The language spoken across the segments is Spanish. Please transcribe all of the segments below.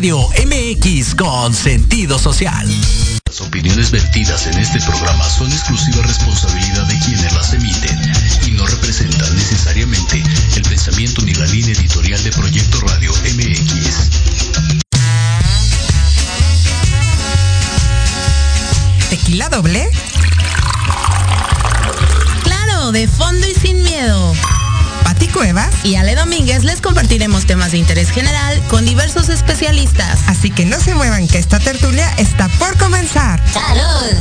Radio MX con sentido social. Las opiniones vertidas en este programa son exclusiva responsabilidad de quienes las emiten y no representan necesariamente el pensamiento ni la línea editorial de Proyecto Radio MX. ¿Tequila doble? Claro, de fondo y sin miedo. ¿Pati Cuevas? Y Ale Domínguez les compartiremos temas de interés general con diversos especialistas. Así que no se muevan que esta tertulia está por comenzar. ¡Salud!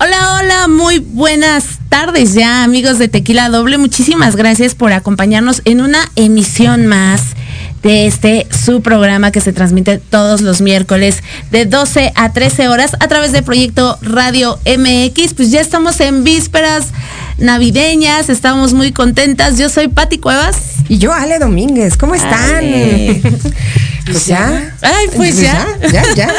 Hola, hola, muy buenas tardes ya amigos de Tequila Doble. Muchísimas gracias por acompañarnos en una emisión más de este su programa que se transmite todos los miércoles de 12 a 13 horas a través de Proyecto Radio MX. Pues ya estamos en vísperas navideñas, estamos muy contentas. Yo soy Pati Cuevas. Y yo, Ale Domínguez, ¿cómo están? Ale. Pues ya. Ay, pues ya. Ya, ya.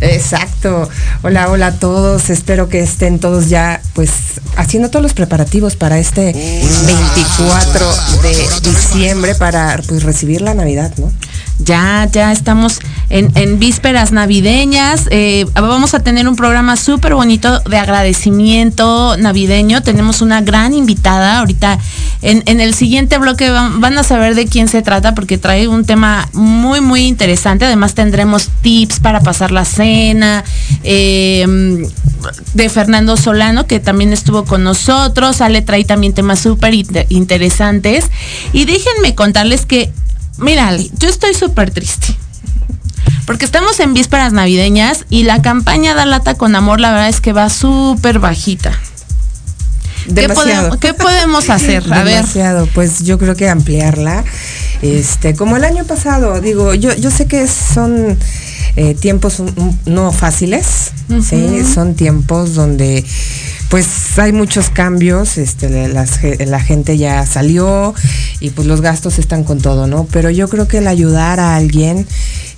Exacto. Hola, hola a todos. Espero que estén todos ya, pues, haciendo todos los preparativos para este 24 de diciembre para, pues, recibir la Navidad, ¿no? Ya, ya estamos en, vísperas navideñas. Eh, vamos a tener un programa súper bonito de agradecimiento navideño. Tenemos una gran invitada. Ahorita en, el siguiente bloque van, a saber de quién se trata porque trae un tema muy, muy interesante. Además tendremos tips para pasar la cena. Eh, de Fernando Solano, que también estuvo con nosotros. Ale trae también temas súper interesantes. Y déjenme contarles que Mira, yo estoy súper triste. Porque estamos en vísperas navideñas y la campaña Da Lata con Amor, la verdad es que va súper bajita. ¿Qué podemos, ¿Qué podemos, hacer? A Demasiado. Pues yo creo que ampliarla. Este, como el año pasado, digo, yo, yo sé que son eh, tiempos no fáciles, son tiempos donde pues hay muchos cambios, este, la gente ya salió y pues los gastos están con todo, ¿no? Pero yo creo que el ayudar a alguien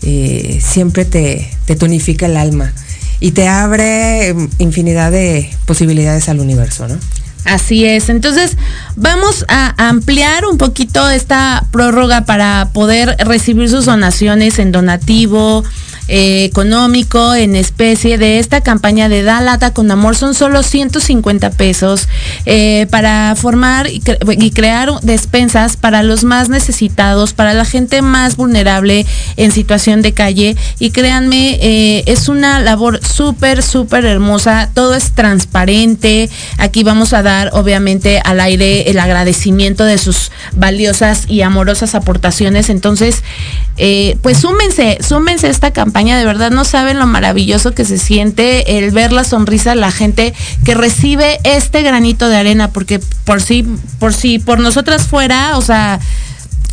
eh, siempre te, te tonifica el alma y te abre infinidad de posibilidades al universo, ¿no? Así es. Entonces, vamos a ampliar un poquito esta prórroga para poder recibir sus donaciones en donativo, eh, económico en especie de esta campaña de Da Lata con Amor son solo 150 pesos eh, para formar y, crear despensas para los más necesitados, para la gente más vulnerable en situación de calle. Y créanme, eh, es una labor súper, súper hermosa. Todo es transparente. Aquí vamos a dar, obviamente, al aire el agradecimiento de sus valiosas y amorosas aportaciones. Entonces, pues súmense, súmense a esta campaña de verdad no saben lo maravilloso que se siente el ver la sonrisa de la gente que recibe este granito de arena, porque por si, por si por nosotras fuera, o sea,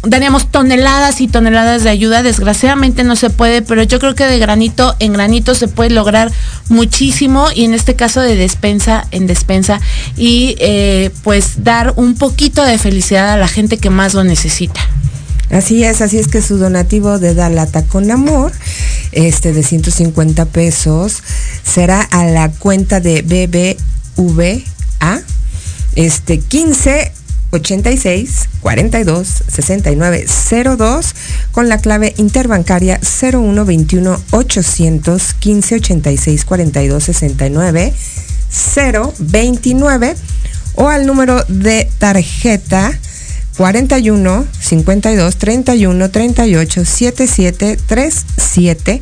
daríamos toneladas y toneladas de ayuda. Desgraciadamente no se puede, pero yo creo que de granito en granito se puede lograr muchísimo y en este caso de despensa en despensa y eh, pues dar un poquito de felicidad a la gente que más lo necesita. Así es, así es que su donativo de Dalata con Amor, este de 150 pesos, será a la cuenta de BBVA, este 15 86 42 69 02 con la clave interbancaria 0121 815 86 42 69 029 o al número de tarjeta 41 52 31 38 77 37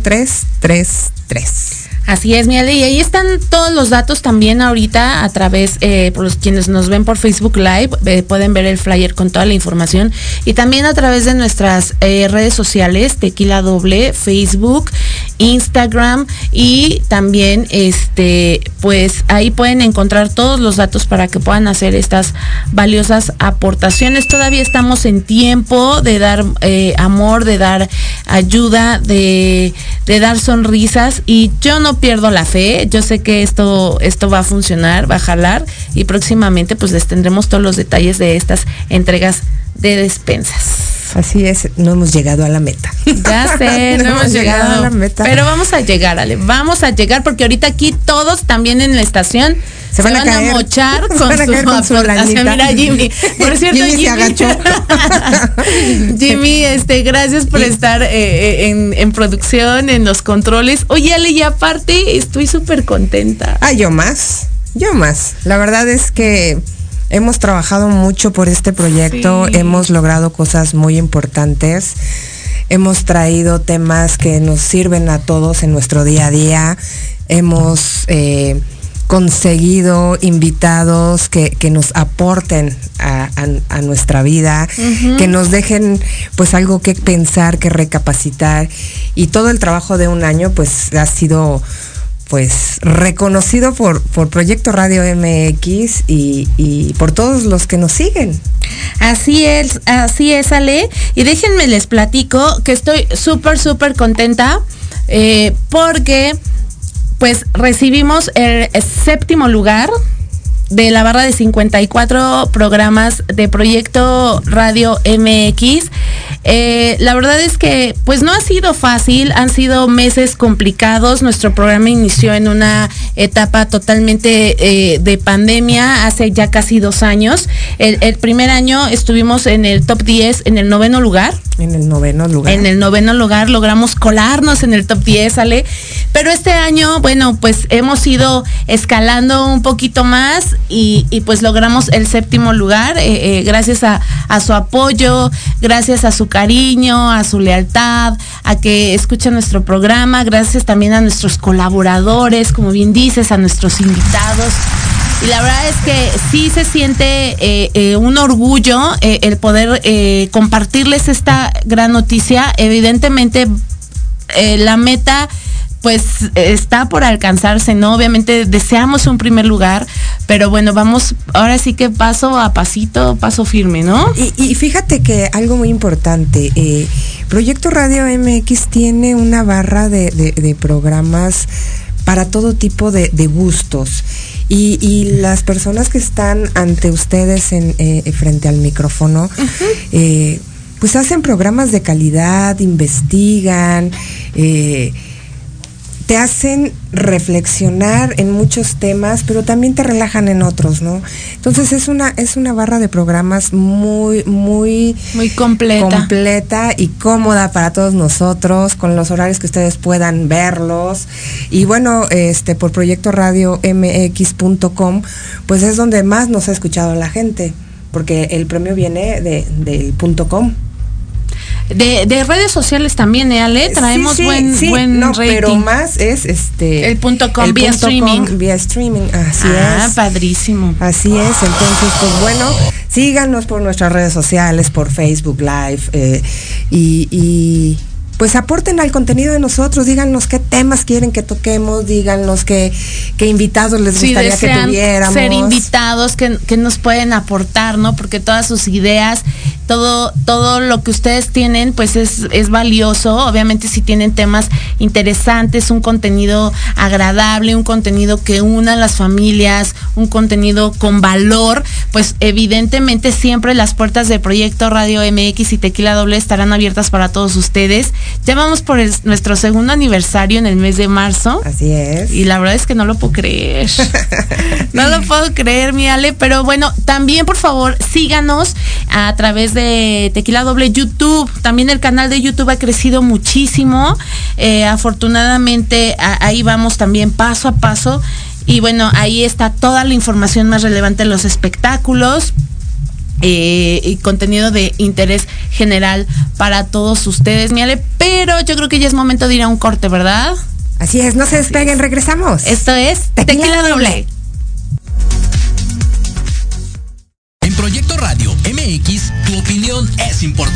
03 33. Así es, mi y ahí están todos los datos también ahorita a través, eh, por los quienes nos ven por Facebook Live, eh, pueden ver el flyer con toda la información y también a través de nuestras eh, redes sociales, Tequila Doble, Facebook, Instagram y también, este, pues ahí pueden encontrar todos los datos para que puedan hacer estas valiosas aportaciones. Todavía estamos en tiempo de dar amor, de dar ayuda, de, de dar sonrisas y yo no pierdo la fe, yo sé que esto, esto va a funcionar, va a jalar y próximamente pues les tendremos todos los detalles de estas entregas de despensas. Así es, no hemos llegado a la meta. Ya sé, no, hemos llegado, a la meta. Pero vamos a llegar, Ale, vamos a llegar porque ahorita aquí todos también en la estación se van, a, mochar con, su, Mira, Jimmy. Por cierto, Jimmy, Jimmy, este, gracias por estar eh, eh, en, en, producción, en los controles. Oye, Ale, y aparte estoy súper contenta. Ah, yo más, yo más. La verdad es que hemos trabajado mucho por este proyecto, hemos logrado cosas muy importantes. Hemos traído temas que nos sirven a todos en nuestro día a día. Hemos eh, conseguido invitados que, nos aporten a, nuestra vida, que nos dejen pues algo que pensar, que recapacitar. Y todo el trabajo de un año pues ha sido pues reconocido por, por Proyecto Radio MX y, por todos los que nos siguen. Así es, así es, Ale. Y déjenme les platico que estoy súper, súper contenta eh, porque pues recibimos el séptimo lugar de la barra de 54 programas de Proyecto Radio MX Eh, la verdad es que pues no ha sido fácil, han sido meses complicados. Nuestro programa inició en una etapa totalmente eh, de pandemia hace ya casi dos años. El, el, primer año estuvimos en el top 10, en el noveno lugar. En el noveno lugar. En el noveno lugar logramos colarnos en el top 10, Ale. Pero este año, bueno, pues hemos ido escalando un poquito más y, y pues logramos el séptimo lugar eh, eh, gracias a, a, su apoyo, gracias a su cariño, a su lealtad, a que escucha nuestro programa, gracias también a nuestros colaboradores, como bien dices, a nuestros invitados. Y la verdad es que sí se siente eh, eh, un orgullo eh, el poder compartirles esta gran noticia. Evidentemente, la meta pues está por alcanzarse, ¿no? Obviamente deseamos un primer lugar, pero bueno, vamos ahora sí que paso a pasito, paso firme, ¿no? Y, y fíjate que algo muy importante, eh, Proyecto Radio MX tiene una barra de, de, de programas para todo tipo de, de gustos. Y, y, las personas que están ante ustedes en, eh, frente al micrófono, uh -huh. eh, pues hacen programas de calidad, investigan, eh, te hacen reflexionar en muchos temas, pero también te relajan en otros, ¿no? Entonces es una es una barra de programas muy muy muy completa, completa y cómoda para todos nosotros, con los horarios que ustedes puedan verlos. Y bueno, este por proyecto radio mx.com, pues es donde más nos ha escuchado la gente, porque el premio viene de del punto .com. De, de, redes sociales también, ¿eh, Ale? Traemos sí, sí, buen, sí, buen no, rating. pero más es este el punto com el vía punto streaming. Com, vía streaming, así ah, es. padrísimo. Así es, entonces, pues bueno, síganos por nuestras redes sociales, por Facebook Live, eh, y, y pues aporten al contenido de nosotros, díganos qué temas quieren que toquemos, díganos qué, qué invitados les si gustaría que tuviéramos. Ser invitados que, que, nos pueden aportar, ¿no? Porque todas sus ideas, todo, todo lo que ustedes tienen, pues es, es valioso. Obviamente si tienen temas interesantes, un contenido agradable, un contenido que una a las familias, un contenido con valor, pues evidentemente siempre las puertas de Proyecto Radio MX y Tequila Doble estarán abiertas para todos ustedes. Ya vamos por el, nuestro segundo aniversario en el mes de marzo. Así es. Y la verdad es que no lo puedo creer. no lo puedo creer, mi Ale. Pero bueno, también por favor síganos a través de Tequila Doble YouTube. También el canal de YouTube ha crecido muchísimo. Eh, afortunadamente a, ahí vamos también paso a paso. Y bueno, ahí está toda la información más relevante de los espectáculos, eh, y contenido de interés general para todos ustedes, Miale. Pero yo creo que ya es momento de ir a un corte, ¿verdad? Así es, no se despeguen, regresamos. Esto es Tequila, Tequila Doble. Doble. En Proyecto Radio MX, tu opinión es importante.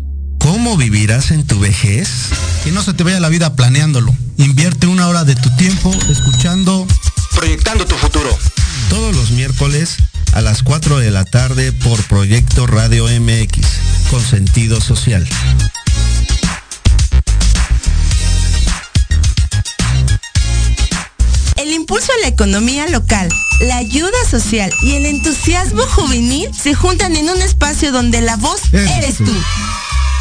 cómo vivirás en tu vejez? Que no se te vaya la vida planeándolo. Invierte una hora de tu tiempo escuchando Proyectando tu futuro. Todos los miércoles a las 4 de la tarde por Proyecto Radio MX con sentido social. El impulso a la economía local, la ayuda social y el entusiasmo juvenil se juntan en un espacio donde la voz eres, eres tú. tú.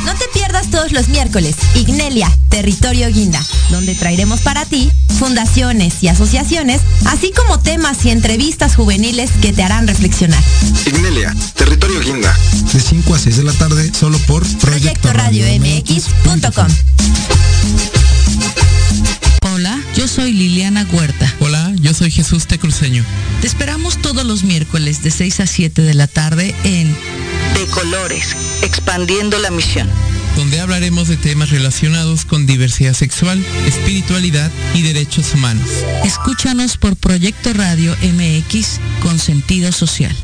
No te pierdas todos los miércoles Ignelia, Territorio Guinda, donde traeremos para ti fundaciones y asociaciones, así como temas y entrevistas juveniles que te harán reflexionar. Ignelia, Territorio Guinda. De 5 a 6 de la tarde, solo por Proyecto Radio MX.com. Hola, yo soy Liliana Huerta. Hola, yo soy Jesús Te Cruz diseño. Te esperamos todos los miércoles de 6 a 7 de la tarde en Colores, expandiendo la misión. Donde hablaremos de temas relacionados con diversidad sexual, espiritualidad y derechos humanos. Escúchanos por Proyecto Radio MX con sentido social.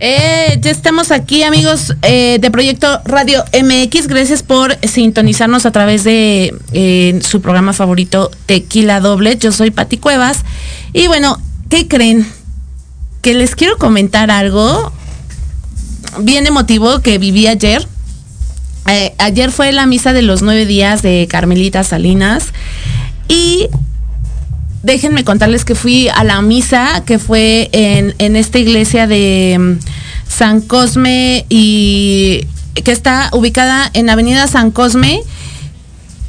Eh, ya estamos aquí, amigos eh, de Proyecto Radio MX. Gracias por sintonizarnos a través de eh, su programa favorito Tequila Doble. Yo soy Pati Cuevas. Y bueno, ¿qué creen? Que les quiero comentar algo bien emotivo que viví ayer. Ayer fue la misa de los nueve días de Carmelita Salinas. Y déjenme contarles que fui a la misa que fue en, en esta iglesia de mm, San Cosme y que está ubicada en Avenida San Cosme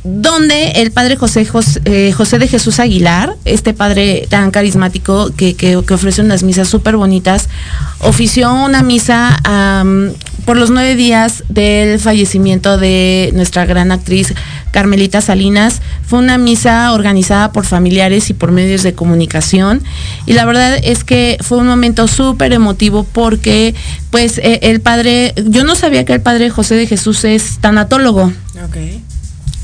donde el padre José, José, eh, José de Jesús Aguilar, este padre tan carismático que, que, ofrece unas misas súper bonitas, ofició una misa por los nueve días del fallecimiento de nuestra gran actriz Carmelita Salinas. Fue una misa organizada por familiares y por medios de comunicación. Y la verdad es que fue un momento súper emotivo porque pues eh, el padre, yo no sabía que el padre José de Jesús es tanatólogo. Okay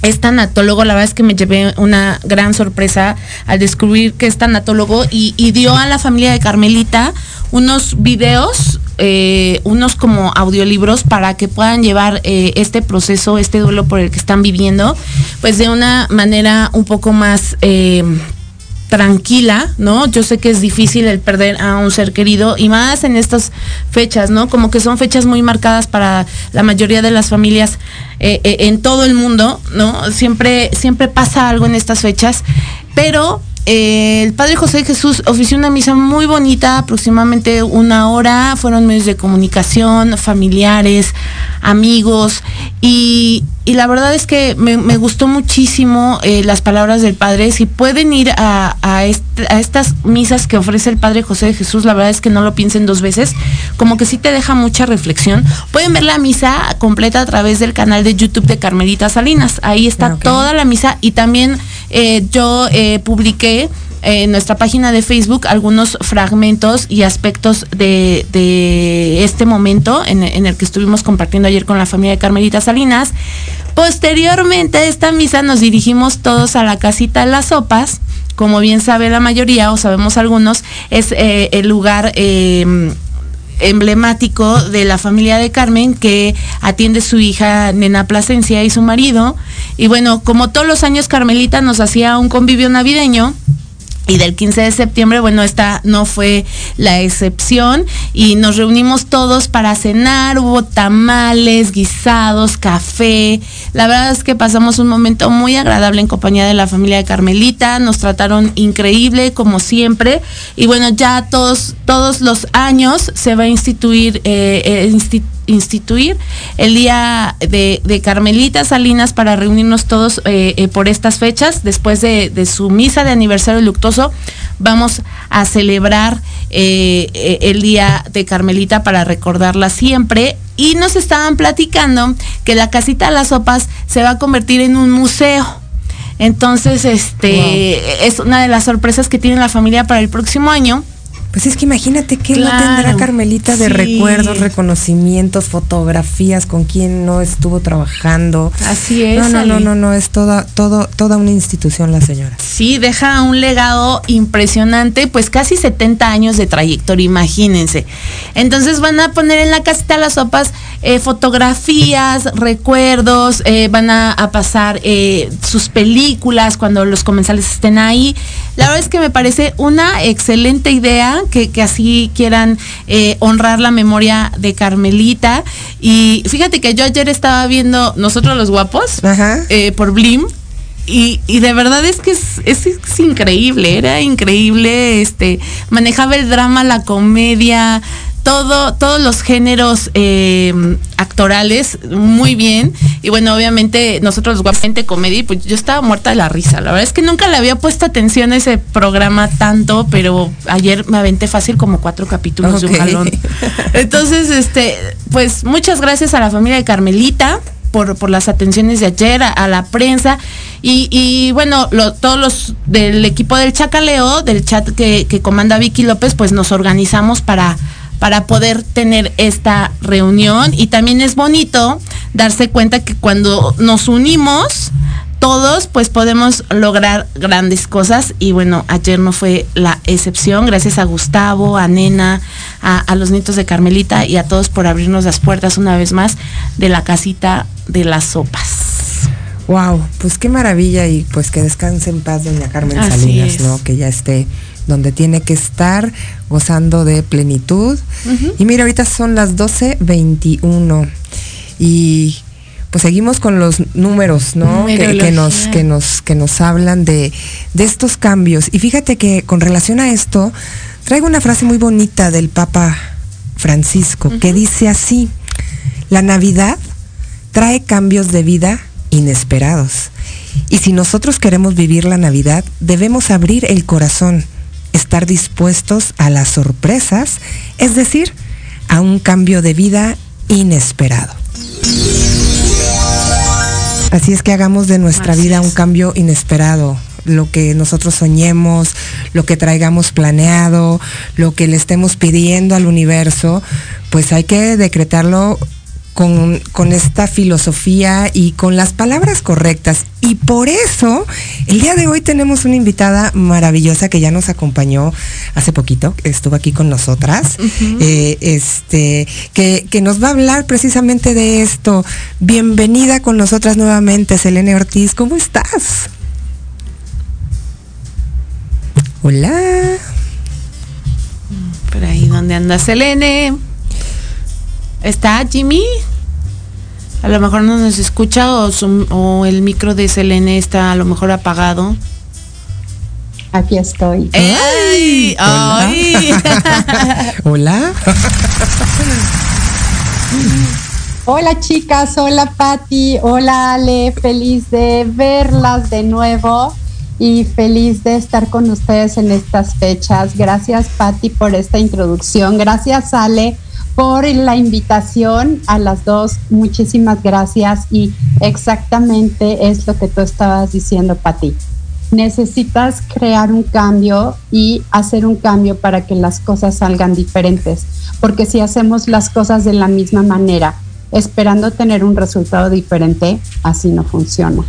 es tanatólogo, la verdad es que me llevé una gran sorpresa al descubrir que es tanatólogo y, dio a la familia de Carmelita unos videos, eh, unos como audiolibros para que puedan llevar eh, este proceso, este duelo por el que están viviendo, pues de una manera un poco más... Eh, tranquila, ¿no? Yo sé que es difícil el perder a un ser querido y más en estas fechas, ¿no? Como que son fechas muy marcadas para la mayoría de las familias eh, eh, en todo el mundo, ¿no? Siempre, siempre pasa algo en estas fechas, pero eh, el Padre José Jesús ofició una misa muy bonita, aproximadamente una hora, fueron medios de comunicación, familiares, amigos, y, y la verdad es que me, me gustó muchísimo eh, las palabras del Padre. Si pueden ir a, a, este, a, estas misas que ofrece el Padre José de Jesús, la verdad es que no lo piensen dos veces, como que sí te deja mucha reflexión. Pueden ver la misa completa a través del canal de YouTube de Carmelita Salinas, ahí está okay. toda la misa y también eh, yo eh, publiqué en nuestra página de Facebook algunos fragmentos y aspectos de, este momento en, en, el que estuvimos compartiendo ayer con la familia de Carmelita Salinas. Posteriormente a esta misa nos dirigimos todos a la casita de las sopas. Como bien sabe la mayoría o sabemos algunos, es eh, el lugar... Eh, emblemático de la familia de Carmen que atiende su hija Nena Plasencia y su marido. Y bueno, como todos los años Carmelita nos hacía un convivio navideño, y del 15 de septiembre, bueno, esta no fue la excepción. Y nos reunimos todos para cenar, hubo tamales, guisados, café. La verdad es que pasamos un momento muy agradable en compañía de la familia de Carmelita, nos trataron increíble como siempre. Y bueno, ya todos todos los años se va a instituir eh, eh, instituir el día de, de, Carmelita Salinas para reunirnos todos eh, eh, por estas fechas. Después de, de, su misa de aniversario luctuoso, vamos a celebrar eh, el día de Carmelita para recordarla siempre. Y nos estaban platicando que la casita de las sopas se va a convertir en un museo. Entonces, este wow. es una de las sorpresas que tiene la familia para el próximo año. Pues es que imagínate qué claro, no tendrá Carmelita de sí. recuerdos, reconocimientos, fotografías con quien no estuvo trabajando. Así es. No, no, no, no, no, es toda, todo, toda una institución la señora. Sí, deja un legado impresionante, pues casi 70 años de trayectoria, imagínense. Entonces van a poner en la casita las sopas eh, fotografías, recuerdos, eh, van a, a pasar eh, sus películas cuando los comensales estén ahí. La verdad es que me parece una excelente idea que, que así quieran eh, honrar la memoria de Carmelita. Y fíjate que yo ayer estaba viendo Nosotros los Guapos eh, por Blim. Y, y, de verdad es que es, es, es, increíble, era increíble, este, manejaba el drama, la comedia, todo, todos los géneros eh, actorales muy bien. Y bueno, obviamente nosotros guapamente comedy, pues yo estaba muerta de la risa. La verdad es que nunca le había puesto atención a ese programa tanto, pero ayer me aventé fácil como cuatro capítulos de un jalón. Entonces, este, pues muchas gracias a la familia de Carmelita. Por, por las atenciones de ayer, a, a la prensa y, y bueno, lo, todos los del equipo del Chacaleo, del chat que, que comanda Vicky López, pues nos organizamos para, para poder tener esta reunión y también es bonito darse cuenta que cuando nos unimos todos pues podemos lograr grandes cosas y bueno, ayer no fue la excepción, gracias a Gustavo, a Nena, a, a, los nietos de Carmelita y a todos por abrirnos las puertas una vez más de la casita de las sopas. Wow, pues qué maravilla y pues que descanse en paz doña Carmen Así Salinas, es. ¿no? Que ya esté donde tiene que estar, gozando de plenitud. Uh -huh. Y mira, ahorita son las 12.21 y pues seguimos con los números, ¿no? Que, que, nos, que, nos, que nos hablan de, de estos cambios. Y fíjate que con relación a esto, traigo una frase muy bonita del Papa Francisco, uh -huh. que dice así, la Navidad trae cambios de vida inesperados. Y si nosotros queremos vivir la Navidad, debemos abrir el corazón, estar dispuestos a las sorpresas, es decir, a un cambio de vida inesperado. Así es que hagamos de nuestra Así vida un cambio inesperado. Lo que nosotros soñemos, lo que traigamos planeado, lo que le estemos pidiendo al universo, pues hay que decretarlo con, con, esta filosofía y con las palabras correctas. Y por eso, el día de hoy tenemos una invitada maravillosa que ya nos acompañó hace poquito, estuvo aquí con nosotras, uh -huh. eh, este, que, que, nos va a hablar precisamente de esto. Bienvenida con nosotras nuevamente, Selene Ortiz, ¿cómo estás? Hola. Por ahí donde anda Selene. ¿Está Jimmy? A lo mejor no nos escucha o, su, o, el micro de Selene está a lo mejor apagado. Aquí estoy. ¡Ey! Hola. hola. hola chicas, hola Patti, hola Ale, feliz de verlas de nuevo y feliz de estar con ustedes en estas fechas. Gracias Patti por esta introducción. Gracias Ale por la invitación a las dos. Muchísimas gracias y exactamente es lo que tú estabas diciendo, Pati. Necesitas crear un cambio y hacer un cambio para que las cosas salgan diferentes, porque si hacemos las cosas de la misma manera, esperando tener un resultado diferente, así no funciona.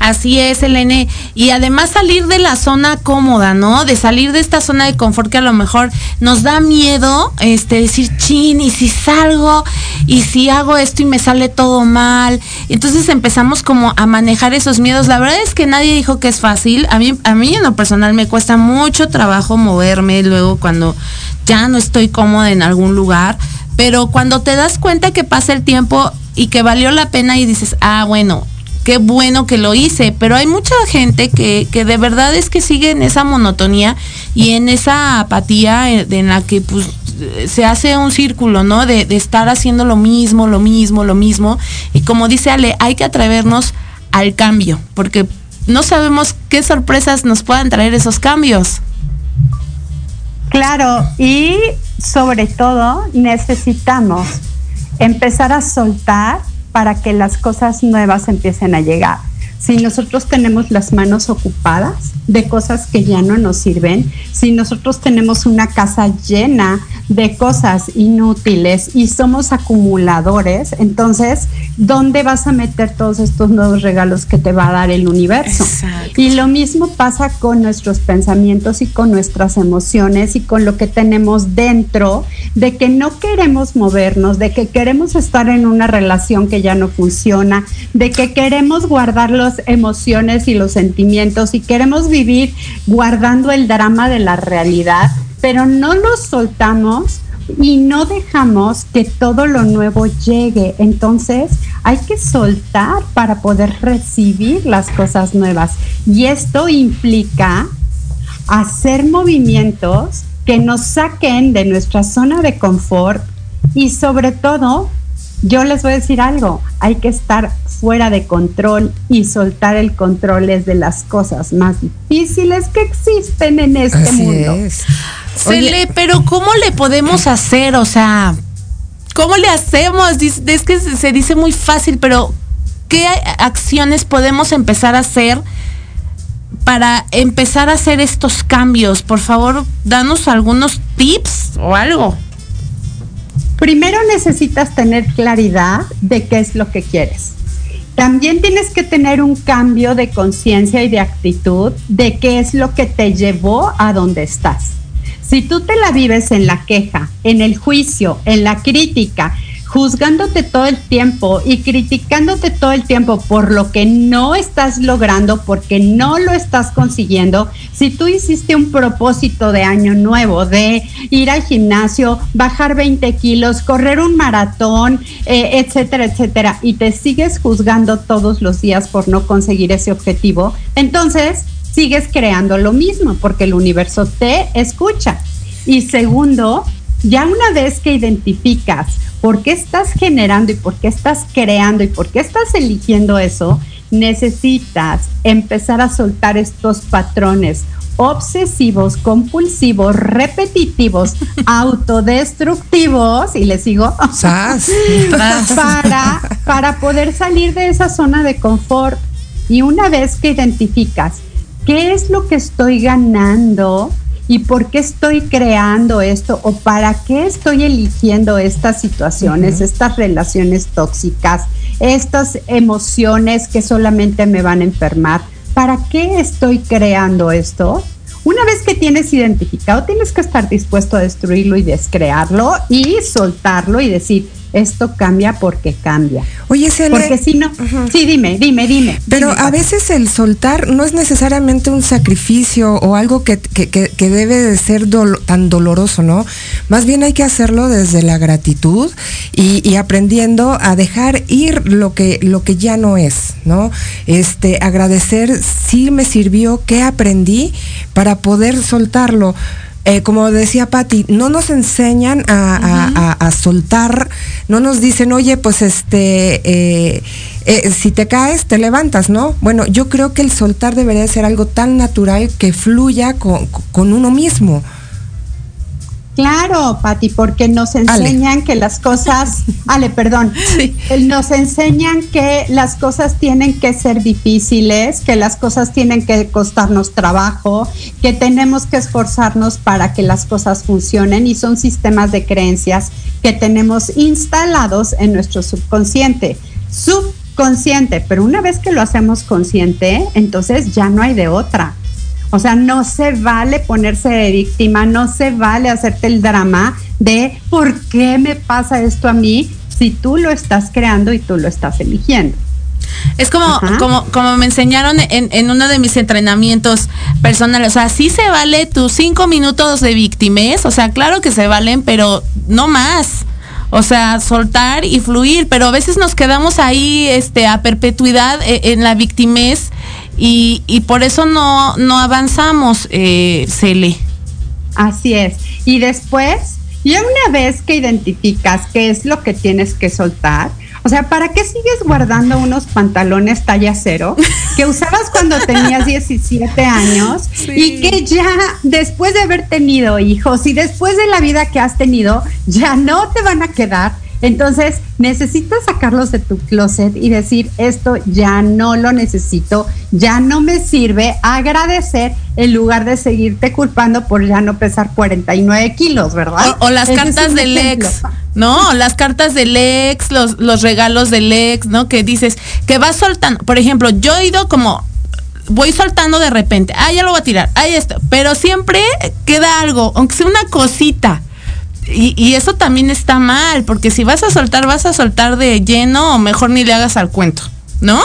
Así es, Elene. Y además salir de la zona cómoda, ¿no? De salir de esta zona de confort que a lo mejor nos da miedo, este, decir, chin, y si salgo, y si hago esto y me sale todo mal. Entonces empezamos como a manejar esos miedos. La verdad es que nadie dijo que es fácil. A mí, a mí en lo personal me cuesta mucho trabajo moverme luego cuando ya no estoy cómoda en algún lugar. Pero cuando te das cuenta que pasa el tiempo y que valió la pena y dices, ah, bueno, qué bueno que lo hice, pero hay mucha gente que, que, de verdad es que sigue en esa monotonía y en esa apatía en, en la que pues se hace un círculo, ¿no? De, de, estar haciendo lo mismo, lo mismo, lo mismo. Y como dice Ale, hay que atrevernos al cambio, porque no sabemos qué sorpresas nos puedan traer esos cambios. Claro, y sobre todo necesitamos empezar a soltar para que las cosas nuevas empiecen a llegar. Si nosotros tenemos las manos ocupadas de cosas que ya no nos sirven, si nosotros tenemos una casa llena de cosas inútiles y somos acumuladores, entonces, ¿dónde vas a meter todos estos nuevos regalos que te va a dar el universo? Exacto. Y lo mismo pasa con nuestros pensamientos y con nuestras emociones y con lo que tenemos dentro de que no queremos movernos, de que queremos estar en una relación que ya no funciona, de que queremos guardar emociones y los sentimientos y queremos vivir guardando el drama de la realidad pero no los soltamos y no dejamos que todo lo nuevo llegue. Entonces hay que soltar para poder recibir las cosas nuevas. Y esto implica hacer movimientos que nos saquen de nuestra zona de confort y sobre todo, yo les voy a decir algo, hay que estar fuera de control y soltar el control es de las cosas más difíciles que existen en este mundo. Cele, pero ¿cómo le podemos hacer? O sea, ¿cómo le hacemos? Es que se dice muy fácil, pero ¿qué acciones podemos empezar a hacer para empezar a hacer estos cambios? Por favor, danos algunos tips o algo. Primero necesitas tener claridad de qué es lo que quieres. También tienes que tener un cambio de conciencia y de actitud de qué es lo que te llevó a donde estás. Si tú te la vives en la queja, en el juicio, en la crítica, juzgándote todo el tiempo y criticándote todo el tiempo por lo que no estás logrando, porque no lo estás consiguiendo, si tú hiciste un propósito de año nuevo, de ir al gimnasio, bajar 20 kilos, correr un maratón, eh, etcétera, etcétera, y te sigues juzgando todos los días por no conseguir ese objetivo, entonces sigues creando lo mismo, porque el universo te escucha. Y segundo, ya una vez que identificas por qué estás generando y por qué estás creando y por qué estás eligiendo eso, necesitas empezar a soltar estos patrones obsesivos, compulsivos, repetitivos, autodestructivos, y le sigo, para, para poder salir de esa zona de confort. Y una vez que identificas qué es lo que estoy ganando, y por qué estoy creando esto o para qué estoy eligiendo estas situaciones, estas relaciones tóxicas, estas emociones que solamente me van a enfermar. ¿Para qué estoy creando esto? Una vez que tienes identificado, tienes que estar dispuesto a destruirlo y descrearlo y soltarlo y decir, esto cambia porque cambia. Oye, Porque si no, sí, dime, dime, dime. Pero a veces el soltar no es necesariamente un sacrificio o algo que, debe de ser tan doloroso, ¿no? Más bien hay que hacerlo desde la gratitud y, aprendiendo a dejar ir lo que, lo que ya no es, ¿no? Este, agradecer si me sirvió, qué aprendí para poder soltarlo. Eh, como decía Patti, no nos enseñan a, soltar, no nos dicen, oye, pues este, eh, eh, si te caes, te levantas, ¿no? Bueno, yo creo que el soltar debería ser algo tan natural que fluya con uno mismo. Claro, Pati, porque nos enseñan que las cosas, Ale, perdón, nos enseñan que las cosas tienen que ser difíciles, que las cosas tienen que costarnos trabajo, que tenemos que esforzarnos para que las cosas funcionen y son sistemas de creencias que tenemos instalados en nuestro subconsciente. Subconsciente, pero una vez que lo hacemos consciente, entonces ya no hay de otra o sea, no se vale ponerse de víctima, no se vale hacerte el drama de por qué me pasa esto a mí si tú lo estás creando y tú lo estás eligiendo. Es como, como, como me enseñaron en, uno de mis entrenamientos personales. O sea, sí se vale tus cinco minutos de víctimas, o sea, claro que se valen, pero no más. O sea, soltar y fluir, pero a veces nos quedamos ahí este, a perpetuidad en, en la victimez y, por eso no, no avanzamos, eh, Cele. Así es. Y después, ya una vez que identificas qué es lo que tienes que soltar, o sea, ¿para qué sigues guardando unos pantalones talla cero que usabas cuando tenías 17 años y que ya después de haber tenido hijos y después de la vida que has tenido, ya no te van a quedar? Entonces, necesitas sacarlos de tu closet y decir, esto ya no lo necesito, ya no me sirve, agradecer en lugar de seguirte culpando por ya no pesar 49 kilos, ¿verdad? O, las cartas del ex, ¿no? Las cartas del ex, los, los regalos del ex, ¿no? Que dices, que vas soltando. Por ejemplo, yo he ido como voy soltando de repente, ah, ya lo voy a tirar, ahí está, pero siempre queda algo, aunque sea una cosita, y, eso también está mal, porque si vas a soltar, vas a soltar de lleno o mejor ni le hagas al cuento, ¿no?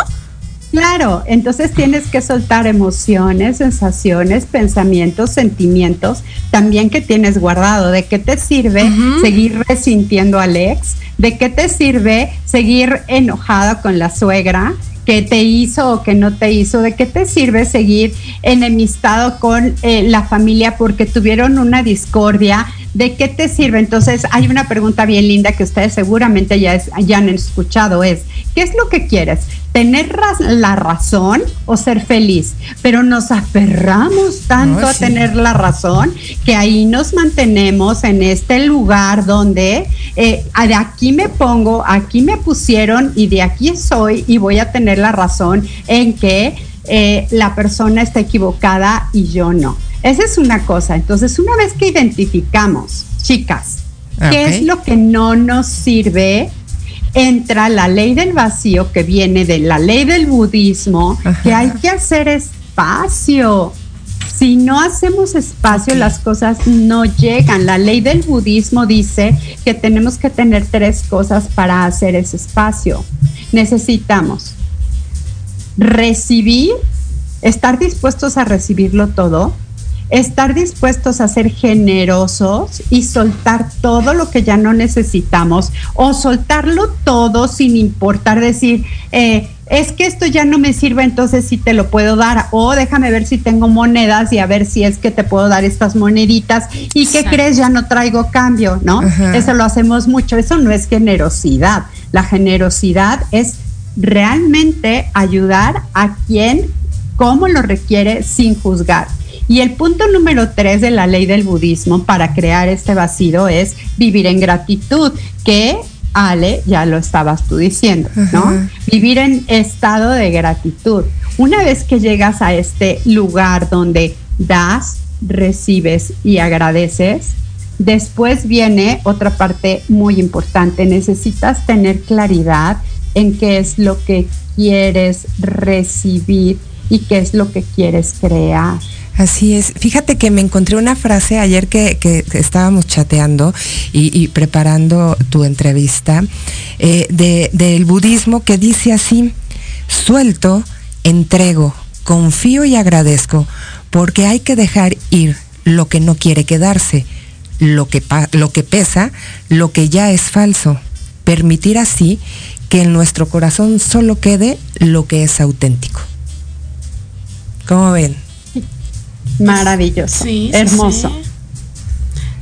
Claro, entonces tienes que soltar emociones, sensaciones, pensamientos, sentimientos, también que tienes guardado. ¿De qué te sirve seguir resintiendo al ex? ¿De qué te sirve seguir enojada con la suegra? Que te hizo o que no te hizo, ¿de qué te sirve seguir enemistado con eh, la familia porque tuvieron una discordia? ¿De qué te sirve? Entonces, hay una pregunta bien linda que ustedes seguramente ya, ya han escuchado, es, ¿qué es lo que quieres? ¿Tener la razón o ser feliz? Pero nos aferramos tanto a tener la razón que ahí nos mantenemos en este lugar donde eh, de aquí me pongo, aquí me pusieron y de aquí soy y voy a tener la razón en que eh, la persona está equivocada y yo no. Esa es una cosa. Entonces, una vez que identificamos, chicas, qué es lo que no nos sirve, entra la ley del vacío que viene de la ley del budismo, que hay que hacer espacio. Si no hacemos espacio, las cosas no llegan. La ley del budismo dice que tenemos que tener tres cosas para hacer ese espacio. Necesitamos recibir, estar dispuestos a recibirlo todo, estar dispuestos a ser generosos y soltar todo lo que ya no necesitamos o soltarlo todo sin importar decir, eh, es que esto ya no me sirve, entonces sí te lo puedo dar. O déjame ver si tengo monedas y a ver si es que te puedo dar estas moneditas. Y qué crees, ya no traigo cambio, ¿no? Eso lo hacemos mucho, eso no es generosidad, la generosidad es realmente ayudar a quien como lo requiere sin juzgar. Y el punto número tres de la ley del budismo para crear este vacío es vivir en gratitud, que Ale, ya lo estabas tú diciendo, ¿no? Vivir en estado de gratitud. Una vez que llegas a este lugar donde das, recibes y agradeces, después viene otra parte muy importante. Necesitas tener claridad en qué es lo que quieres recibir y qué es lo que quieres crear. Así es. Fíjate que me encontré una frase ayer que, estábamos chateando y, preparando tu entrevista eh, del budismo que dice así, suelto, entrego, confío y agradezco, porque hay que dejar ir lo que no quiere quedarse, lo que, lo que pesa, lo que ya es falso. Permitir así que en nuestro corazón solo quede lo que es auténtico. ¿Cómo ven? Maravilloso. Sí, hermoso.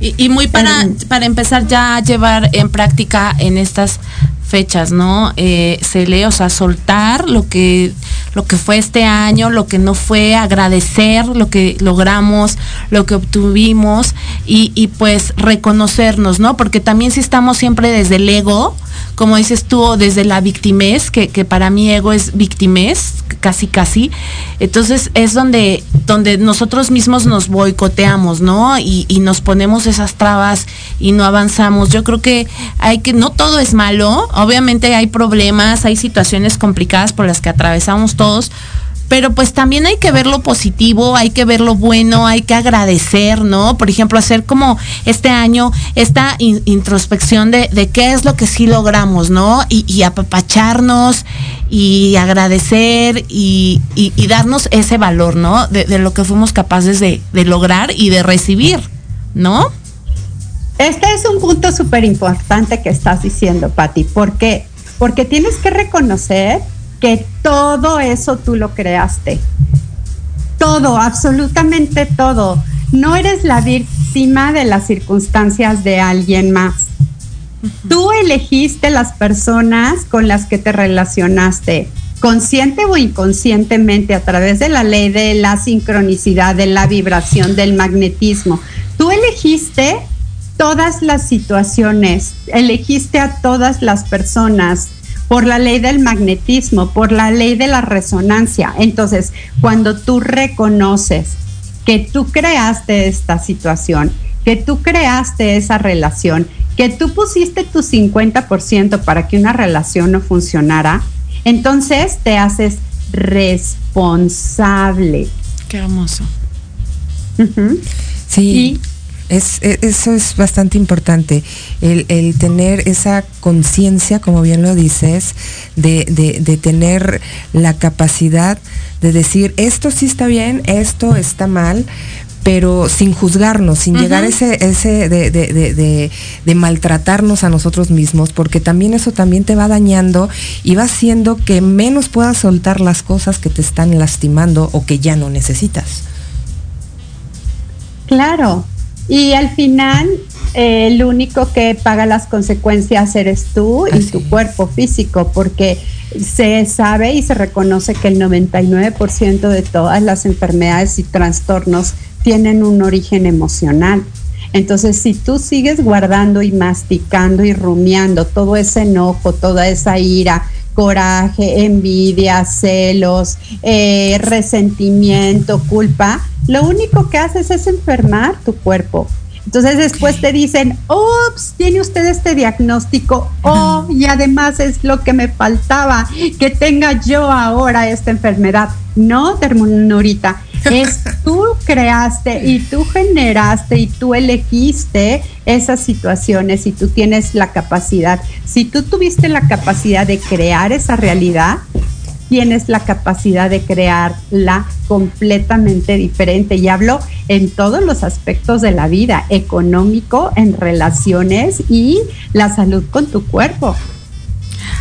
Y, muy para, para empezar ya a llevar en práctica en estas fechas, ¿no? Eh, se lee, o sea, soltar lo que, lo que fue este año, lo que no fue, agradecer lo que logramos, lo que obtuvimos y, pues reconocernos, ¿no? Porque también si estamos siempre desde el ego, como dices tú, desde la victimez, que, para mí ego es victimez, casi casi. Entonces es donde, donde nosotros mismos nos boicoteamos, ¿no? Y, nos ponemos esas trabas y no avanzamos. Yo creo que hay que, no todo es malo, obviamente hay problemas, hay situaciones complicadas por las que atravesamos pero pues también hay que ver lo positivo, hay que ver lo bueno, hay que agradecer, ¿no? Por ejemplo, hacer como este año esta introspección de, qué es lo que sí logramos, ¿no? Y, apapacharnos y agradecer y, darnos ese valor, ¿no? De, lo que fuimos capaces de, lograr y de recibir, ¿no? Este es un punto súper importante que estás diciendo, Patti. ¿Por qué? Porque tienes que reconocer que todo eso tú lo creaste. Todo, absolutamente todo. No eres la víctima de las circunstancias de alguien más. Tú elegiste las personas con las que te relacionaste, consciente o inconscientemente, a través de la ley de la sincronicidad, de la vibración, del magnetismo. Tú elegiste todas las situaciones, elegiste a todas las personas, por la ley del magnetismo, por la ley de la resonancia. Entonces, cuando tú reconoces que tú creaste esta situación, que tú creaste esa relación, que tú pusiste tu 50% para que una relación no funcionara, entonces te haces responsable. Qué hermoso. Sí. Es, e, eso es bastante importante, el, tener esa conciencia, como bien lo dices, de, de, tener la capacidad de decir, esto sí está bien, esto está mal, pero sin juzgarnos, sin llegar a ese, ese de, de, de, de, maltratarnos a nosotros mismos, porque también eso también te va dañando y va haciendo que menos puedas soltar las cosas que te están lastimando o que ya no necesitas. Claro, y al final eh, el único que paga las consecuencias eres tú y tu cuerpo físico, porque se sabe y se reconoce que el 99% de todas las enfermedades y trastornos tienen un origen emocional. Entonces, si tú sigues guardando y masticando y rumiando todo ese enojo, toda esa ira, coraje, envidia, celos, eh, resentimiento, culpa, lo único que haces es enfermar tu cuerpo. Entonces después te dicen, ups, tiene usted este diagnóstico, oh, y además es lo que me faltaba, que tenga yo ahora esta enfermedad. No, Termonurita, es tú creaste y tú generaste y tú elegiste esas situaciones y tú tienes la capacidad. Si tú tuviste la capacidad de crear esa realidad, tienes la capacidad de crearla completamente diferente. Y hablo en todos los aspectos de la vida, económico, en relaciones y la salud con tu cuerpo.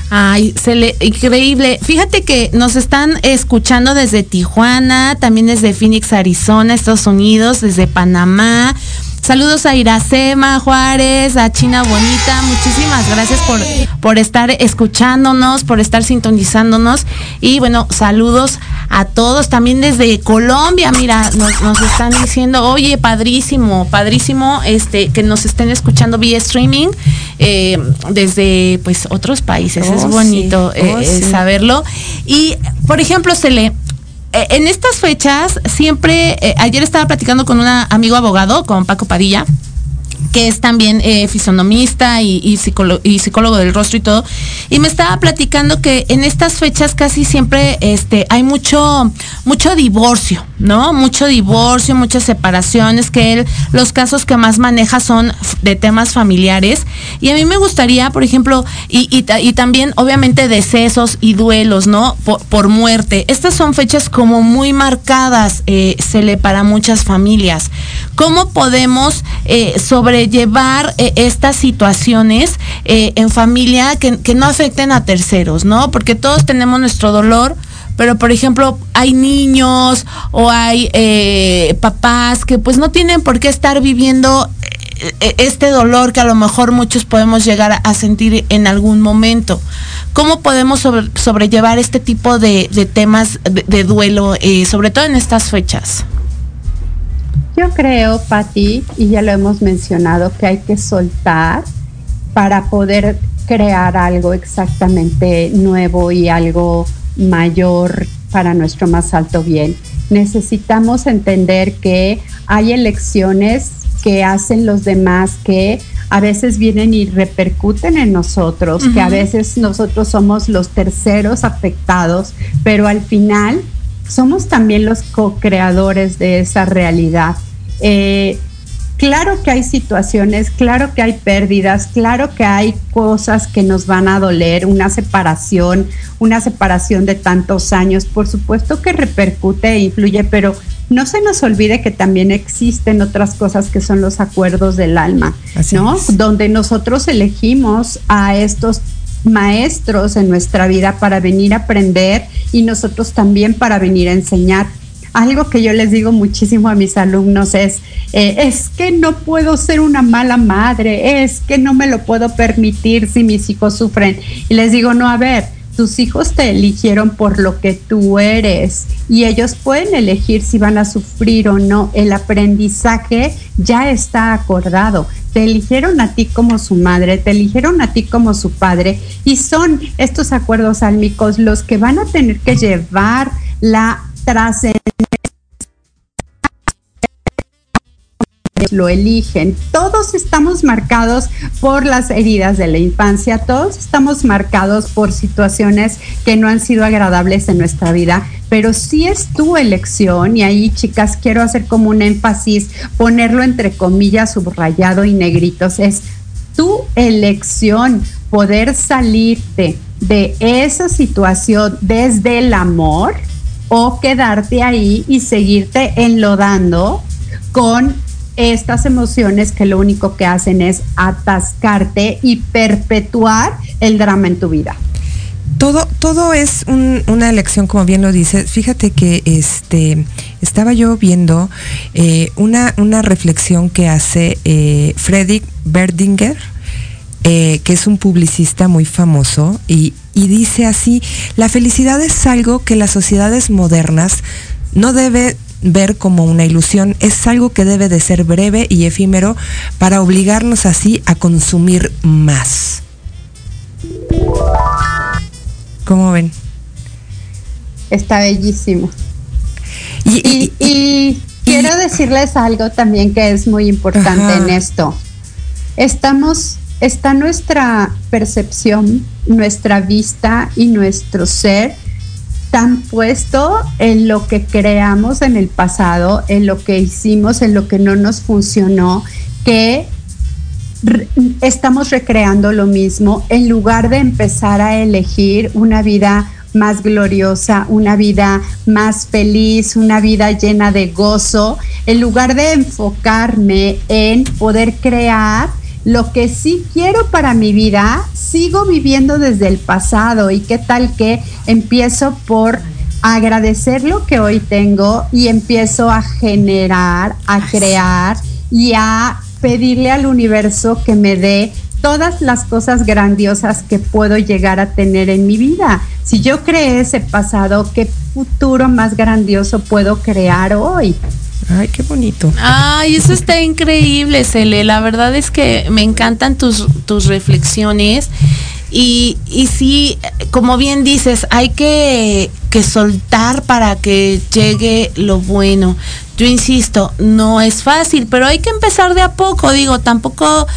Ay, se le, increíble. Fíjate que nos están escuchando desde Tijuana, también desde Phoenix, Arizona, Estados Unidos, desde Panamá. Saludos a Iracema Juárez, a China Bonita. Muchísimas gracias por, por estar escuchándonos, por estar sintonizándonos. Y bueno, saludos a todos también desde Colombia. Mira, nos, están diciendo, oye, padrísimo, padrísimo, este, que nos estén escuchando vía streaming eh, desde pues otros países. es oh, bonito eh, oh, eh, saberlo. Y, por ejemplo, se le eh, en estas fechas siempre, eh, ayer estaba platicando con un amigo abogado, con Paco Padilla, que es también eh, fisonomista y, psicólogo, del rostro y todo, y me estaba platicando que en estas fechas casi siempre este, hay mucho, mucho divorcio, ¿no? Mucho divorcio, muchas separaciones, que él, los casos que más maneja son de temas familiares. Y a mí me gustaría, por ejemplo, y, también obviamente decesos y duelos, ¿no? Por, muerte. Estas son fechas como muy marcadas, eh, se le para muchas familias. ¿Cómo podemos eh, sobrellevar eh, estas situaciones eh, en familia que, no afecten a terceros, ¿no? Porque todos tenemos nuestro dolor, pero por ejemplo hay niños o hay papás que pues no tienen por qué estar viviendo este dolor que a lo mejor muchos podemos llegar a sentir en algún momento. ¿Cómo podemos sobrellevar este tipo de, temas de, duelo, sobre todo en estas fechas? Yo creo, Patti, y ya lo hemos mencionado, que hay que soltar para poder crear algo exactamente nuevo y algo mayor para nuestro más alto bien. Necesitamos entender que hay elecciones que hacen los demás que a veces vienen y repercuten en nosotros, que a veces nosotros somos los terceros afectados, pero al final somos también los co-creadores de esa realidad. Eh, claro que hay situaciones, claro que hay pérdidas, claro que hay cosas que nos van a doler, una separación, una separación de tantos años, por supuesto que repercute e influye, pero no se nos olvide que también existen otras cosas que son los acuerdos del alma, ¿no? Donde nosotros elegimos a estos maestros en nuestra vida para venir a aprender y nosotros también para venir a enseñar. Algo que yo les digo muchísimo a mis alumnos es, eh, es que no puedo ser una mala madre, es que no me lo puedo permitir si mis hijos sufren. Y les digo, no, a ver, tus hijos te eligieron por lo que tú eres y ellos pueden elegir si van a sufrir o no. El aprendizaje ya está acordado. Te eligieron a ti como su madre, te eligieron a ti como su padre y son estos acuerdos álmicos los que van a tener que llevar la trascendencia lo eligen. Todos estamos marcados por las heridas de la infancia, todos estamos marcados por situaciones que no han sido agradables en nuestra vida, pero si es tu elección y ahí chicas quiero hacer como un énfasis, ponerlo entre comillas subrayado y negritos, es tu elección poder salirte de esa situación desde el amor o quedarte ahí y seguirte enlodando con estas emociones que lo único que hacen es atascarte y perpetuar el drama en tu vida. Todo, todo es una elección, como bien lo dices. Fíjate que este estaba yo viendo eh, una, una reflexión que hace eh, Fredrik Berdinger, eh, que es un publicista muy famoso, y, y dice así, la felicidad es algo que las sociedades modernas no debe ver como una ilusión, es algo que debe de ser breve y efímero para obligarnos así a consumir más. ¿Cómo ven? Está bellísimo. Y, quiero decirles algo también que es muy importante en esto. Estamos, está nuestra percepción, nuestra vista y nuestro ser tan puesto en lo que creamos en el pasado, en lo que hicimos, en lo que no nos funcionó, que estamos recreando lo mismo. En lugar de empezar a elegir una vida más gloriosa, una vida más feliz, una vida llena de gozo, en lugar de enfocarme en poder crear lo que sí quiero para mi vida, sigo viviendo desde el pasado y qué tal que empiezo por agradecer lo que hoy tengo y empiezo a generar, a crear y a pedirle al universo que me dé todas las cosas grandiosas que puedo llegar a tener en mi vida. Si yo creé ese pasado, ¿qué futuro más grandioso puedo crear hoy? Ay, qué bonito. Ay, eso está increíble, Cele. La verdad es que me encantan tus, tus reflexiones. Y, y sí, como bien dices, hay que, que soltar para que llegue lo bueno. Yo insisto, no es fácil, pero hay que empezar de a poco. Digo, tampoco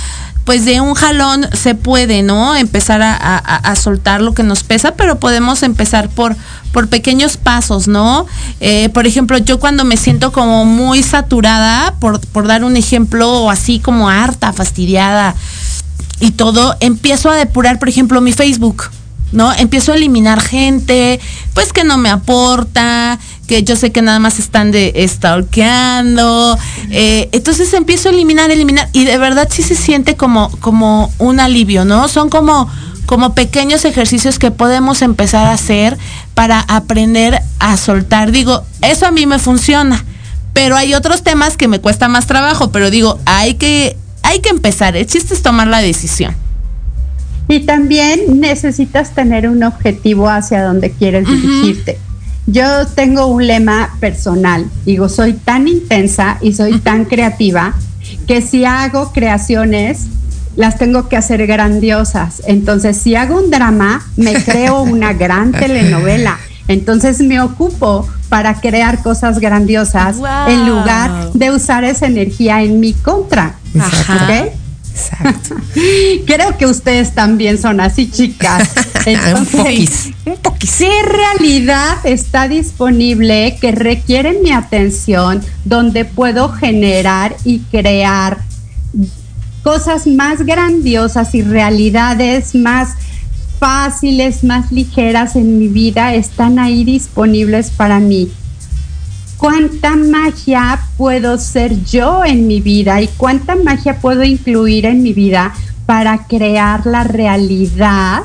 pues de un jalón se puede, ¿no? Empezar a, soltar lo que nos pesa, pero podemos empezar por, por pequeños pasos, ¿no? Eh, por ejemplo, yo cuando me siento como muy saturada, por, por dar un ejemplo, así como harta, fastidiada y todo, empiezo a depurar, por ejemplo, mi Facebook. ¿no? Empiezo a eliminar gente, pues que no me aporta, que yo sé que nada más están de stalkeando. Eh, entonces empiezo a eliminar, eliminar, y de verdad sí se siente como, como un alivio, ¿no? Son como, como pequeños ejercicios que podemos empezar a hacer para aprender a soltar. Digo, eso a mí me funciona. Pero hay otros temas que me cuesta más trabajo, pero digo, hay que, hay que empezar. El chiste es tomar la decisión. Y también necesitas tener un objetivo hacia donde quieres dirigirte. Yo tengo un lema personal, digo, soy tan intensa y soy tan creativa que si hago creaciones, las tengo que hacer grandiosas. Entonces, si hago un drama, me creo una gran telenovela. Entonces me ocupo para crear cosas grandiosas en lugar de usar esa energía en mi contra. ¿Okay? Exacto. Creo que ustedes también son así, chicas. Entonces, un poquis, ¿Qué realidad está disponible que requiere mi atención, donde puedo generar y crear cosas más grandiosas y realidades más fáciles, más ligeras en mi vida? Están ahí disponibles para mí cuánta magia puedo ser yo en mi vida y cuánta magia puedo incluir en mi vida para crear la realidad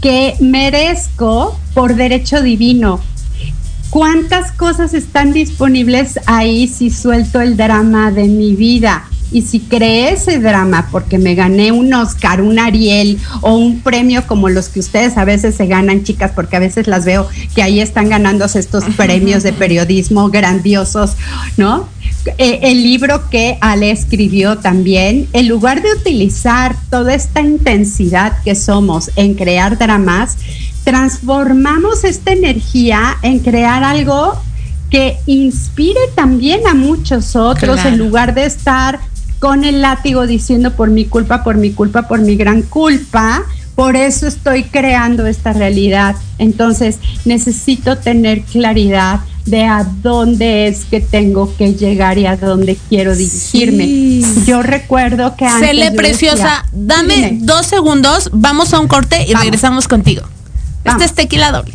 que merezco por derecho divino. ¿Cuántas cosas están disponibles ahí si suelto el drama de mi vida? Y si creé ese drama porque me gané un Oscar, un Ariel o un premio como los que ustedes a veces se ganan, chicas, porque a veces las veo que ahí están ganándose estos premios de periodismo grandiosos, ¿no? Eh, el libro que Ale escribió también, en lugar de utilizar toda esta intensidad que somos en crear dramas, transformamos esta energía en crear algo que inspire también a muchos otros en lugar de estar con el látigo diciendo por mi culpa, por mi culpa, por mi gran culpa, por eso estoy creando esta realidad. Entonces necesito tener claridad de a dónde es que tengo que llegar y a dónde quiero dirigirme. Yo recuerdo que antes... Cele preciosa, dame dos segundos, vamos a un corte y regresamos contigo. Este es tequila doble.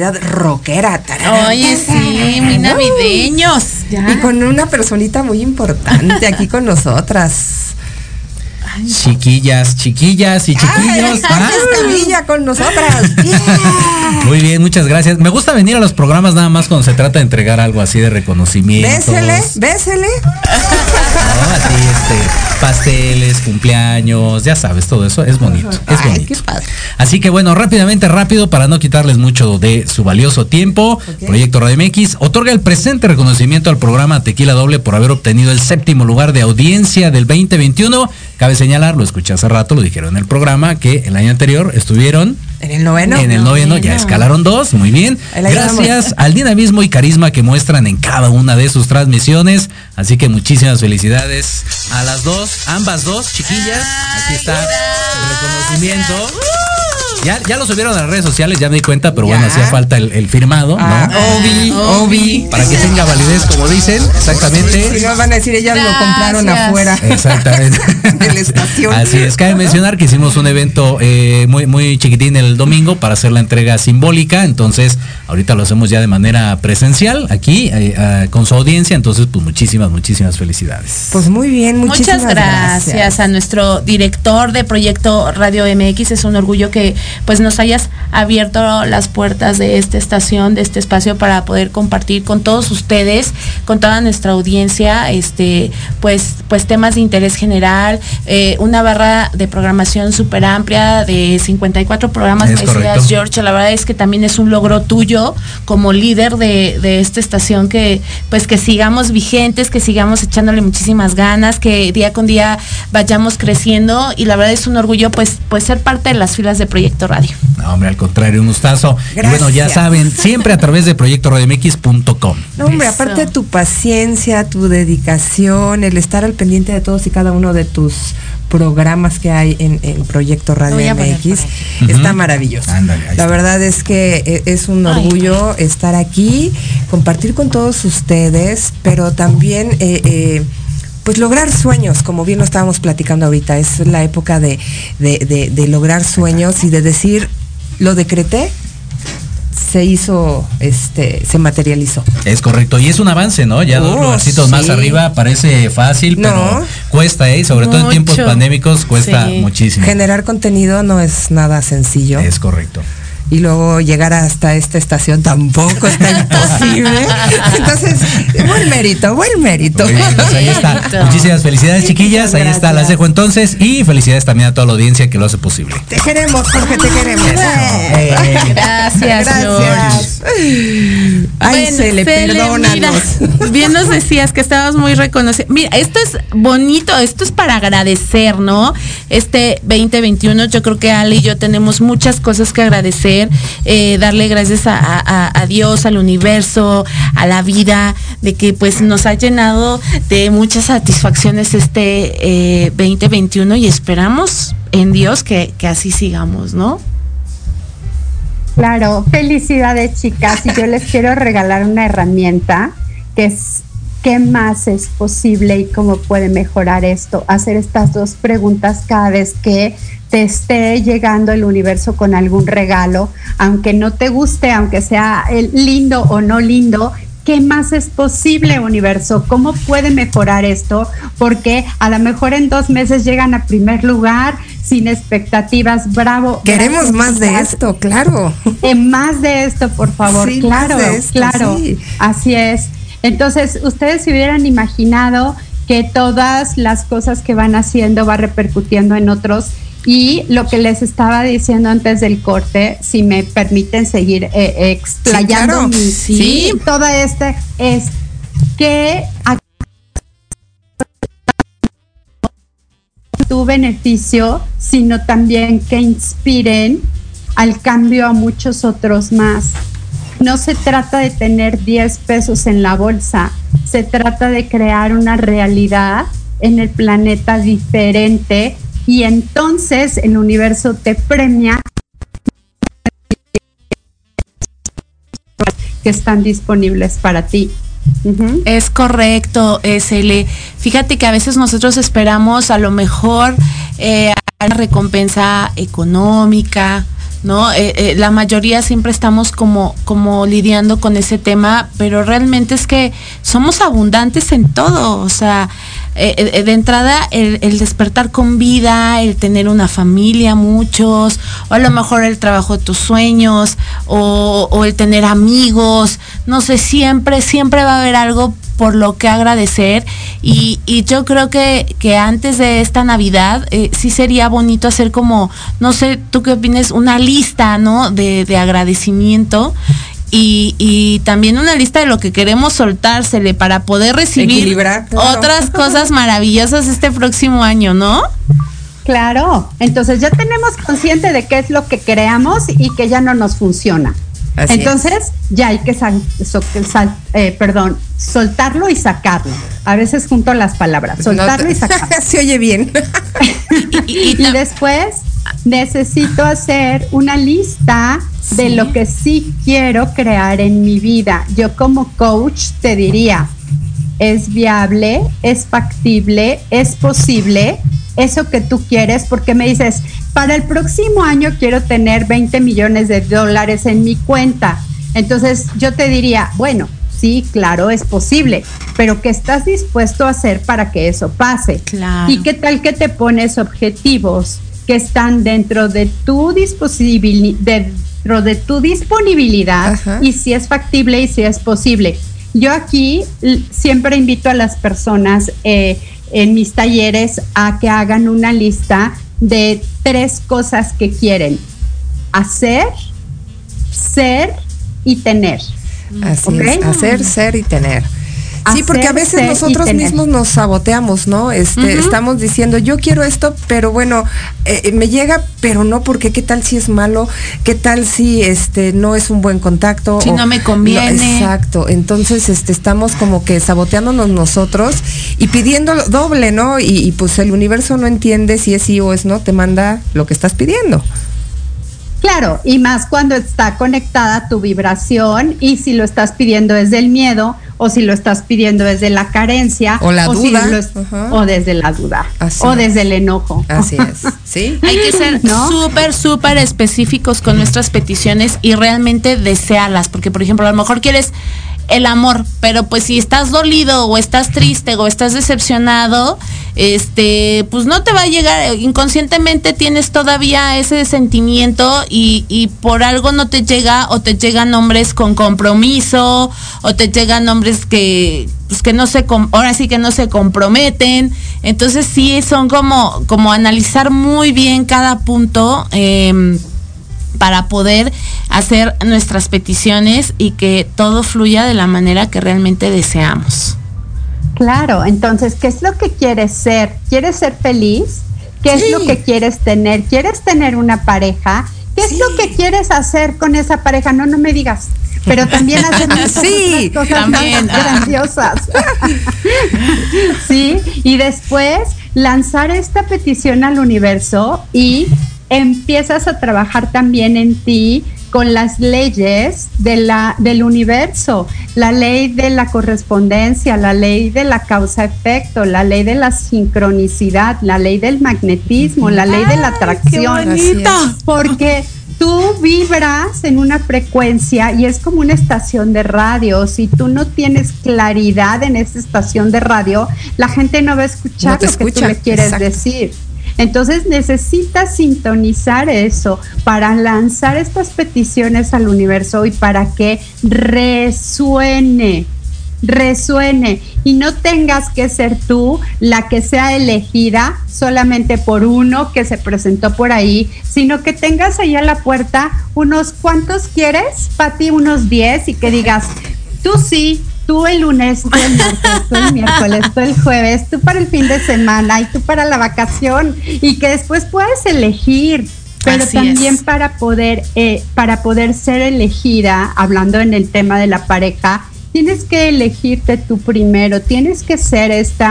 Navidad rockera. Oye, sí, muy navideños. Y con una personita muy importante aquí con nosotras. Chiquillas, chiquillas y chiquillos. Ay, Escamilla con nosotras. Muy bien, muchas gracias. Me gusta venir a los programas nada más cuando se trata de entregar algo así de reconocimiento. Bésele, bésele. Así, este, pasteles, cumpleaños, ya sabes, todo eso es bonito. Es bonito. Así que bueno, rápidamente, rápido, para no quitarles mucho de su valioso tiempo, Proyecto Radio MX otorga el presente reconocimiento al programa Tequila Doble por haber obtenido el séptimo lugar de audiencia del 2021. Cabe señalar, lo escuché hace rato, lo dijeron en el programa, que el año anterior estuvieron En el noveno. en el noveno ya escalaron dos, muy bien. Gracias al dinamismo y carisma que muestran en cada una de sus transmisiones. Así que muchísimas felicidades a las dos, ambas dos chiquillas. Aquí está el reconocimiento. Ya, ya lo subieron a las redes sociales, ya me di cuenta, pero bueno, hacía falta el, el firmado, ¿no? Ah, Obi, Obi. Para que tenga validez, como dicen, exactamente. Si no van a decir, ellas lo compraron Gracias. afuera Exactamente. de la estación. Así es, cabe mencionar que hicimos un evento eh, muy, muy chiquitín el domingo para hacer la entrega simbólica, entonces ahorita lo hacemos ya de manera presencial aquí eh, ah, con su audiencia, entonces pues muchísimas, muchísimas felicidades. Pues muy bien, muchísimas Muchas gracias, a nuestro director de Proyecto Radio MX. Es un orgullo que pues nos hayas abierto las puertas de esta estación, de este espacio para poder compartir con todos ustedes, con toda nuestra audiencia, este, pues, pues temas de interés general, eh, una barra de programación súper amplia de 54 programas, Es decías, correcto. George. La verdad es que también es un logro tuyo como líder de, de esta estación que pues que sigamos vigentes, que sigamos echándole muchísimas ganas, que día con día vayamos creciendo y la verdad es un orgullo pues pues ser parte de las filas de Proyecto Radio. No, hombre, al contrario, un gustazo. Y bueno, ya saben, siempre a través de proyectoradiomx.com. No, hombre, aparte de tu paciencia, tu dedicación, el estar al pendiente de todos y cada uno de tus programas que hay en, en Proyecto Radio MX, está maravilloso. Ándale, La está. verdad es que eh, es un Ay, orgullo estar aquí, compartir con todos ustedes, pero también eh, eh, pues lograr sueños, como bien lo estábamos platicando ahorita, es la época de, de- de- de lograr sueños y de decir, lo decreté, se hizo, este, se materializó. Es correcto, y es un avance, ¿no? Ya dos Oh, lugarcitos más arriba parece fácil, pero cuesta, ¿eh? Y Sobre todo en tiempos pandémicos cuesta Sí. muchísimo. Generar contenido no es nada sencillo. Es correcto. Y luego llegar hasta esta estación tampoco está imposible. Entonces, buen mérito, buen mérito. Bien, pues ahí está. Muchísimas felicidades, chiquillas. Ahí está, las dejo entonces. Y felicidades también a toda la audiencia que lo hace posible. Te queremos, Jorge, te queremos. Eh, Gracias, Gracias. Ay, Bueno, se le perdónanos. mira, bien nos decías que estabas muy reconocido. Mira, esto es bonito, esto es para agradecer, ¿no? este 2021. Yo creo que Ale y yo tenemos muchas cosas que agradecer, eh, darle gracias a, Dios, al universo, a la vida, de que pues nos ha llenado de muchas satisfacciones este 2021 eh, y esperamos en Dios que, que así sigamos, ¿no? Claro, felicidades chicas y yo les quiero regalar una herramienta que es qué más es posible y cómo puede mejorar esto. Hacer estas dos preguntas cada vez que te esté llegando el universo con algún regalo, aunque no te guste, aunque sea lindo o no lindo, ¿qué más es posible, universo? ¿Cómo puede mejorar esto? Porque a lo mejor en dos meses llegan a primer lugar sin expectativas. Bravo. Queremos más de esto, claro. Eh, más de esto, por favor. claro, claro. Así es. Entonces, ustedes se hubieran imaginado que todas las cosas que van haciendo va repercutiendo en otros. Y lo que les estaba diciendo antes del corte, si me permiten seguir eh, explayando sí, toda este es que tu beneficio, sino también que inspiren al cambio a muchos otros más. No se trata de tener 10 pesos en la bolsa, se trata de crear una realidad en el planeta diferente y entonces el universo te premia que están disponibles para ti. Es correcto, SL. Fíjate que a veces nosotros esperamos a lo mejor eh, una recompensa económica, ¿no? Eh, eh, la mayoría siempre estamos como, como lidiando con ese tema, pero realmente es que somos abundantes en todo, o sea, eh, de entrada el, despertar con vida, el tener una familia, muchos, o a lo mejor el trabajo de tus sueños, o, o el tener amigos, no sé, siempre, siempre va a haber algo por lo que agradecer y, yo creo que, que, antes de esta Navidad eh, sí sería bonito hacer como, no sé, tú qué opinas, una lista, ¿no? De, agradecimiento. Y, también una lista de lo que queremos soltársele para poder recibir otras cosas maravillosas este próximo año, ¿no? Claro, entonces ya tenemos consciente de qué es lo que creamos y que ya no nos funciona. Entonces ya hay que eh, perdón, soltarlo y sacarlo. A veces junto las palabras, soltarlo y sacarlo. Se oye bien. y, después necesito hacer una lista de lo que sí quiero crear en mi vida. Yo como coach te diría, es viable, es factible, es posible eso que tú quieres, porque me dices, para el próximo año quiero tener 20 millones de dólares en mi cuenta. Entonces yo te diría, bueno, sí, claro, es posible, pero ¿qué estás dispuesto a hacer para que eso pase? ¿Y qué tal que te pones objetivos que están dentro de tu dentro de tu disponibilidad y si es factible y si es posible? Yo aquí siempre invito a las personas eh, en mis talleres a que hagan una lista de tres cosas que quieren hacer, ser y tener. Así es, hacer, ser y tener. Sí, porque a veces nosotros mismos nos saboteamos, ¿no? Este, Estamos diciendo, yo quiero esto, pero bueno, eh, eh, me llega, pero no, porque qué tal si es malo, qué tal si este no es un buen contacto. Si no me conviene. exacto. Entonces, este, estamos como que saboteándonos nosotros y pidiendo doble, ¿no? Y, y pues el universo no entiende si es sí o es no, te manda lo que estás pidiendo. Claro, y más cuando está conectada tu vibración y si lo estás pidiendo desde el miedo o si lo estás pidiendo desde la carencia o la duda o desde la duda o desde el enojo. Así es. Sí. Hay que ser súper súper específicos con nuestras peticiones y realmente desearlas, porque por ejemplo, a lo mejor quieres el amor, pero pues si estás dolido o estás triste o estás decepcionado, este, pues no te va a llegar, inconscientemente tienes todavía ese sentimiento y, por algo no te llega o te llegan nombres con compromiso o te llegan nombres que pues que no se ahora sí que no se comprometen. Entonces sí son como como analizar muy bien cada punto eh, para poder hacer nuestras peticiones y que todo fluya de la manera que realmente deseamos. Claro, entonces, ¿qué es lo que quieres ser? ¿Quieres ser feliz? ¿Qué es lo que quieres tener? ¿Quieres tener una pareja? ¿Qué es lo que quieres hacer con esa pareja? No, no me digas. Pero también hacer muchas Sí, otras cosas también. más grandiosas. sí, y después lanzar esta petición al universo y empiezas a trabajar también en ti con las leyes de la, del universo, la ley de la correspondencia, la ley de la causa-efecto, la ley de la sincronicidad, la ley del magnetismo, la ley de la atracción. bonito! Porque tú vibras en una frecuencia y es como una estación de radio. Si tú no tienes claridad en esa estación de radio, la gente no va a escuchar No lo que tú le quieres exacto. decir. Entonces necesitas sintonizar eso para lanzar estas peticiones al universo y para que resuene, resuene. Y no tengas que ser tú la que sea elegida solamente por uno que se presentó por ahí, sino que tengas ahí a la puerta unos cuantos quieres, Pati, unos 10 y que digas, tú sí, tú el lunes, tú el martes, tú el miércoles, tú el jueves, tú para el fin de semana y tú para la vacación y que después puedes elegir. Pero Así también es. para poder, eh, para poder ser elegida, hablando en el tema de la pareja, tienes que elegirte tú primero, tienes que ser este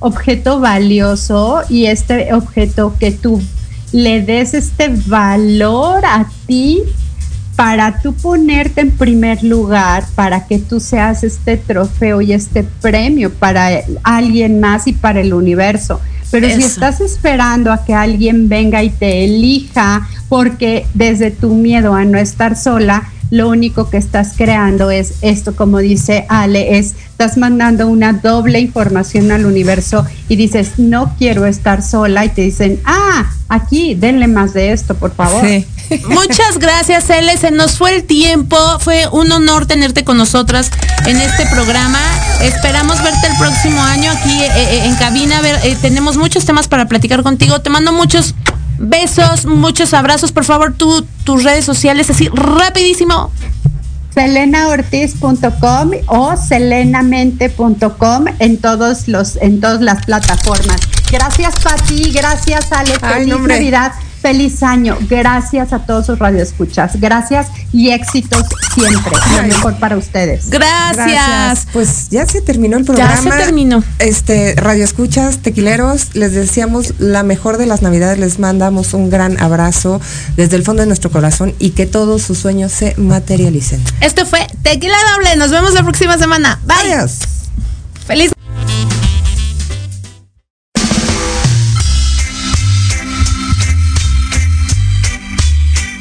objeto valioso y este objeto que tú le des este valor a ti para tú ponerte en primer lugar, para que tú seas este trofeo y este premio para alguien más y para el universo. Pero si estás esperando a que alguien venga y te elija, porque desde tu miedo a no estar sola, lo único que estás creando es esto, como dice Ale, es estás mandando una doble información al universo y dices, no quiero estar sola y te dicen, ah, aquí, denle más de esto, por favor. Muchas gracias, Ele. Se nos fue el tiempo. Fue un honor tenerte con nosotras en este programa. Esperamos verte el próximo año aquí eh, eh, en cabina. A ver, eh, tenemos muchos temas para platicar contigo. Te mando muchos besos, muchos abrazos. Por favor, tú, tus redes sociales, así rapidísimo. selenaortiz.com o selenamente.com en todos los en todas las plataformas. Gracias Pati, gracias Ale, Ay, feliz no, hombre. Navidad, feliz año. Gracias a todos sus radioescuchas. Gracias y éxitos siempre. Lo mejor para ustedes. Gracias. Pues ya se terminó el Ya programa. se terminó. Este, Radio Escuchas, tequileros, les deseamos la mejor de las navidades, les mandamos un gran abrazo desde el fondo de nuestro corazón y que todos sus sueños se materialicen. Esto fue Tequila Doble. Nos vemos la próxima semana. Bye. Adiós. Feliz.